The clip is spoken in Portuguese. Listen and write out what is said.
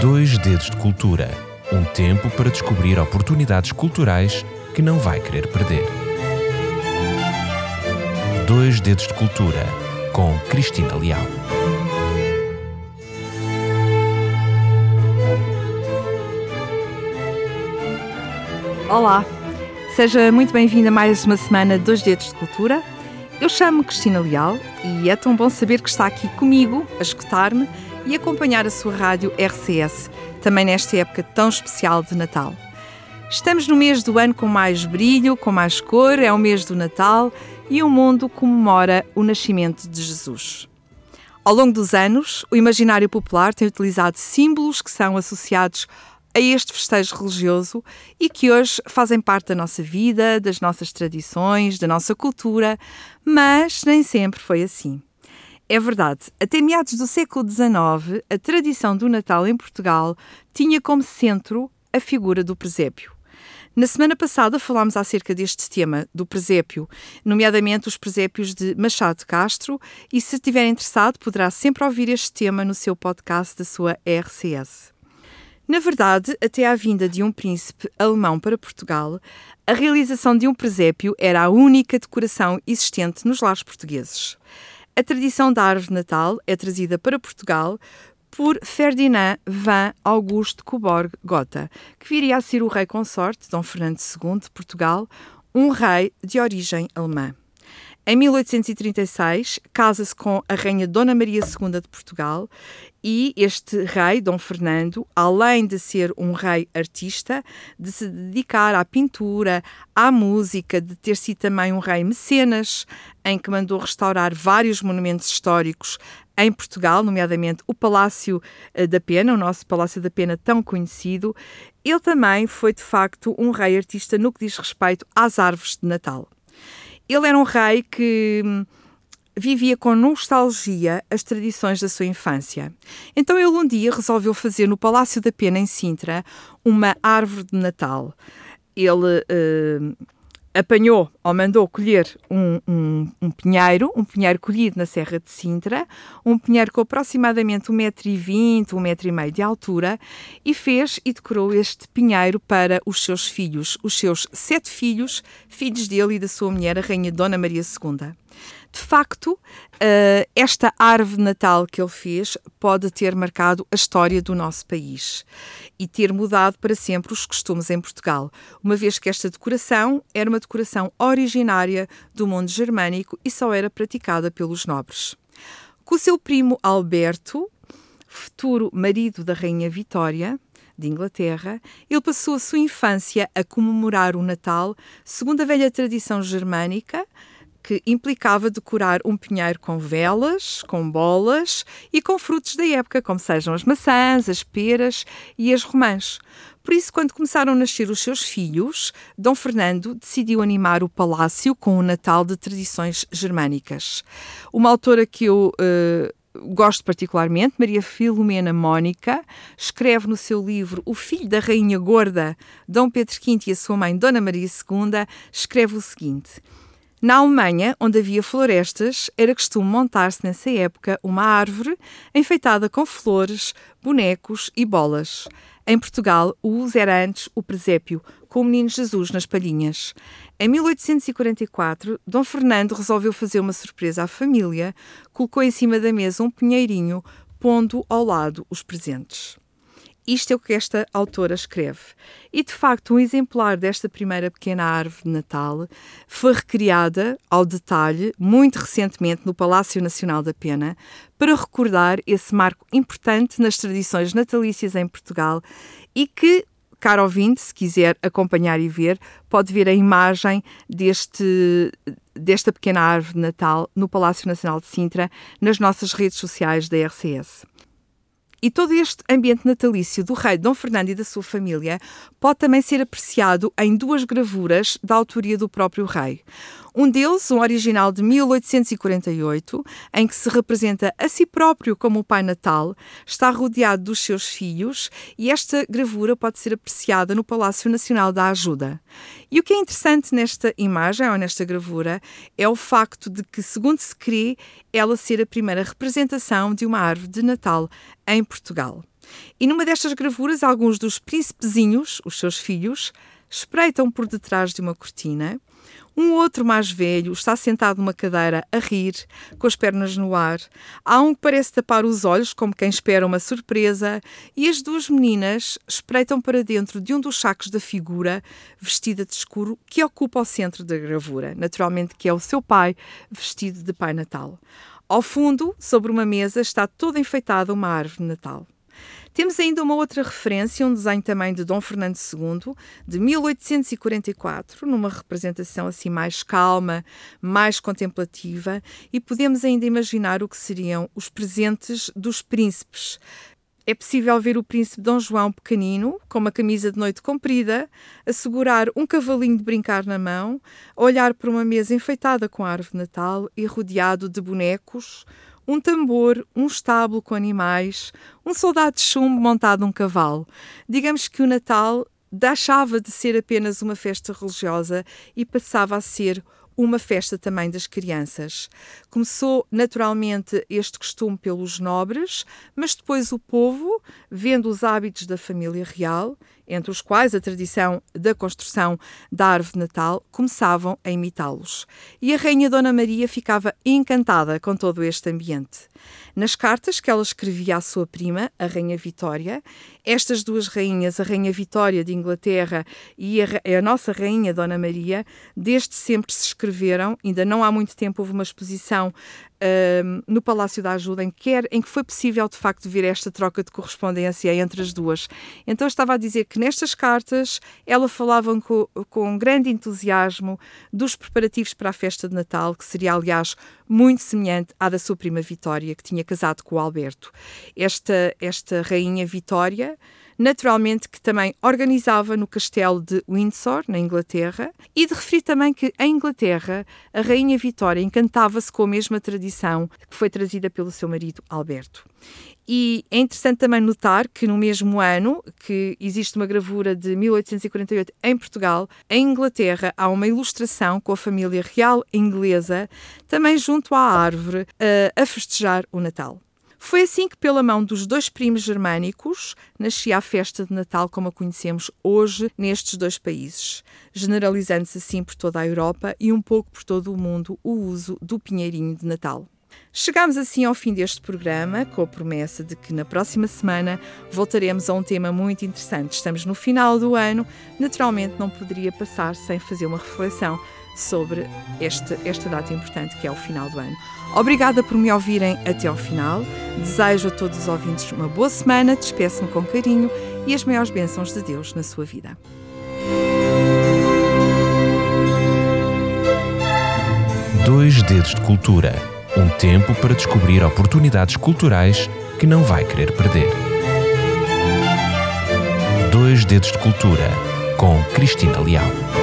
Dois Dedos de Cultura um tempo para descobrir oportunidades culturais que não vai querer perder. Dois Dedos de Cultura com Cristina Leal. Olá, seja muito bem-vinda a mais uma semana de Dois Dedos de Cultura. Eu chamo-me Cristina Leal e é tão bom saber que está aqui comigo a escutar-me e acompanhar a sua rádio RCS, também nesta época tão especial de Natal. Estamos no mês do ano com mais brilho, com mais cor, é o mês do Natal e o mundo comemora o nascimento de Jesus. Ao longo dos anos, o imaginário popular tem utilizado símbolos que são associados a este festejo religioso e que hoje fazem parte da nossa vida, das nossas tradições, da nossa cultura, mas nem sempre foi assim. É verdade, até meados do século XIX, a tradição do Natal em Portugal tinha como centro a figura do presépio. Na semana passada falámos acerca deste tema, do presépio, nomeadamente os presépios de Machado Castro, e se estiver interessado poderá sempre ouvir este tema no seu podcast da sua RCS. Na verdade, até à vinda de um príncipe alemão para Portugal, a realização de um presépio era a única decoração existente nos lares portugueses. A tradição da árvore de Natal é trazida para Portugal por Ferdinand van Auguste Coburg Gotha, que viria a ser o rei consorte Dom Fernando II de Portugal, um rei de origem alemã. Em 1836, casa-se com a Rainha Dona Maria II de Portugal e este rei, Dom Fernando, além de ser um rei artista, de se dedicar à pintura, à música, de ter sido também um rei mecenas, em que mandou restaurar vários monumentos históricos em Portugal, nomeadamente o Palácio eh, da Pena, o nosso Palácio da Pena tão conhecido, ele também foi de facto um rei artista no que diz respeito às árvores de Natal. Ele era um rei que hum, vivia com nostalgia as tradições da sua infância. Então ele um dia resolveu fazer no Palácio da Pena, em Sintra, uma árvore de Natal. Ele uh, apanhou ou mandou colher um, um, um, pinheiro, um pinheiro colhido na Serra de Sintra, um pinheiro com aproximadamente 1,20m, 1,5m de altura, e fez e decorou este pinheiro para os seus filhos, os seus sete filhos, filhos dele e da sua mulher, a Rainha Dona Maria II. De facto, uh, esta árvore de Natal que ele fez pode ter marcado a história do nosso país e ter mudado para sempre os costumes em Portugal, uma vez que esta decoração era uma decoração originária do mundo germânico e só era praticada pelos nobres. Com o seu primo Alberto, futuro marido da Rainha Vitória, de Inglaterra, ele passou a sua infância a comemorar o Natal segundo a velha tradição germânica, que implicava decorar um pinheiro com velas, com bolas e com frutos da época, como sejam as maçãs, as peras e as romãs. Por isso, quando começaram a nascer os seus filhos, Dom Fernando decidiu animar o palácio com o Natal de tradições germânicas. Uma autora que eu uh, gosto particularmente, Maria Filomena Mónica, escreve no seu livro O Filho da Rainha Gorda, Dom Pedro V e a sua mãe, Dona Maria II, escreve o seguinte. Na Alemanha, onde havia florestas, era costume montar-se nessa época uma árvore enfeitada com flores, bonecos e bolas. Em Portugal, o uso era antes o presépio, com o menino Jesus nas palhinhas. Em 1844, Dom Fernando resolveu fazer uma surpresa à família, colocou em cima da mesa um pinheirinho, pondo ao lado os presentes. Isto é o que esta autora escreve. E de facto, um exemplar desta primeira pequena árvore de Natal foi recriada ao detalhe muito recentemente no Palácio Nacional da Pena para recordar esse marco importante nas tradições natalícias em Portugal e que caro ouvinte, se quiser acompanhar e ver, pode ver a imagem deste, desta pequena árvore de Natal no Palácio Nacional de Sintra nas nossas redes sociais da RCS. E todo este ambiente natalício do rei Dom Fernando e da sua família pode também ser apreciado em duas gravuras da autoria do próprio rei. Um deles, um original de 1848, em que se representa a si próprio como o Pai Natal, está rodeado dos seus filhos e esta gravura pode ser apreciada no Palácio Nacional da Ajuda. E o que é interessante nesta imagem ou nesta gravura é o facto de que, segundo se crê, ela ser a primeira representação de uma árvore de Natal em Portugal. E numa destas gravuras, alguns dos príncipezinhos, os seus filhos, espreitam por detrás de uma cortina. Um outro mais velho está sentado numa cadeira a rir, com as pernas no ar. Há um que parece tapar os olhos, como quem espera uma surpresa, e as duas meninas espreitam para dentro de um dos sacos da figura, vestida de escuro, que ocupa o centro da gravura. Naturalmente, que é o seu pai, vestido de Pai Natal. Ao fundo, sobre uma mesa, está toda enfeitada uma árvore de Natal. Temos ainda uma outra referência, um desenho também de Dom Fernando II, de 1844, numa representação assim mais calma, mais contemplativa, e podemos ainda imaginar o que seriam os presentes dos príncipes. É possível ver o príncipe Dom João pequenino, com uma camisa de noite comprida, a segurar um cavalinho de brincar na mão, a olhar para uma mesa enfeitada com a árvore de Natal e rodeado de bonecos, um tambor, um estábulo com animais, um soldado de chumbo montado num cavalo. Digamos que o Natal deixava de ser apenas uma festa religiosa e passava a ser uma festa também das crianças. Começou naturalmente este costume pelos nobres, mas depois o povo, vendo os hábitos da família real, entre os quais a tradição da construção da árvore Natal, começavam a imitá-los. E a Rainha Dona Maria ficava encantada com todo este ambiente. Nas cartas que ela escrevia à sua prima, a Rainha Vitória, estas duas rainhas, a Rainha Vitória de Inglaterra e a, a nossa Rainha Dona Maria, desde sempre se escreveram, ainda não há muito tempo houve uma exposição no Palácio da Ajuda, em que, era, em que foi possível de facto ver esta troca de correspondência entre as duas. Então estava a dizer que nestas cartas ela falava com, com grande entusiasmo dos preparativos para a festa de Natal, que seria aliás muito semelhante à da sua prima Vitória, que tinha casado com o Alberto. Esta, esta rainha Vitória naturalmente que também organizava no castelo de Windsor, na Inglaterra, e de referir também que em Inglaterra a Rainha Vitória encantava-se com a mesma tradição que foi trazida pelo seu marido Alberto. E é interessante também notar que no mesmo ano que existe uma gravura de 1848 em Portugal, em Inglaterra há uma ilustração com a família real inglesa, também junto à árvore, a festejar o Natal. Foi assim que, pela mão dos dois primos germânicos, nascia a festa de Natal como a conhecemos hoje nestes dois países, generalizando-se assim por toda a Europa e um pouco por todo o mundo o uso do pinheirinho de Natal. Chegamos assim ao fim deste programa, com a promessa de que na próxima semana voltaremos a um tema muito interessante. Estamos no final do ano, naturalmente não poderia passar sem fazer uma reflexão sobre este, esta data importante que é o final do ano. Obrigada por me ouvirem até ao final. Desejo a todos os ouvintes uma boa semana, despeço-me com carinho e as maiores bênçãos de Deus na sua vida. Dois Dedos de Cultura um tempo para descobrir oportunidades culturais que não vai querer perder. Dois Dedos de Cultura com Cristina Leal.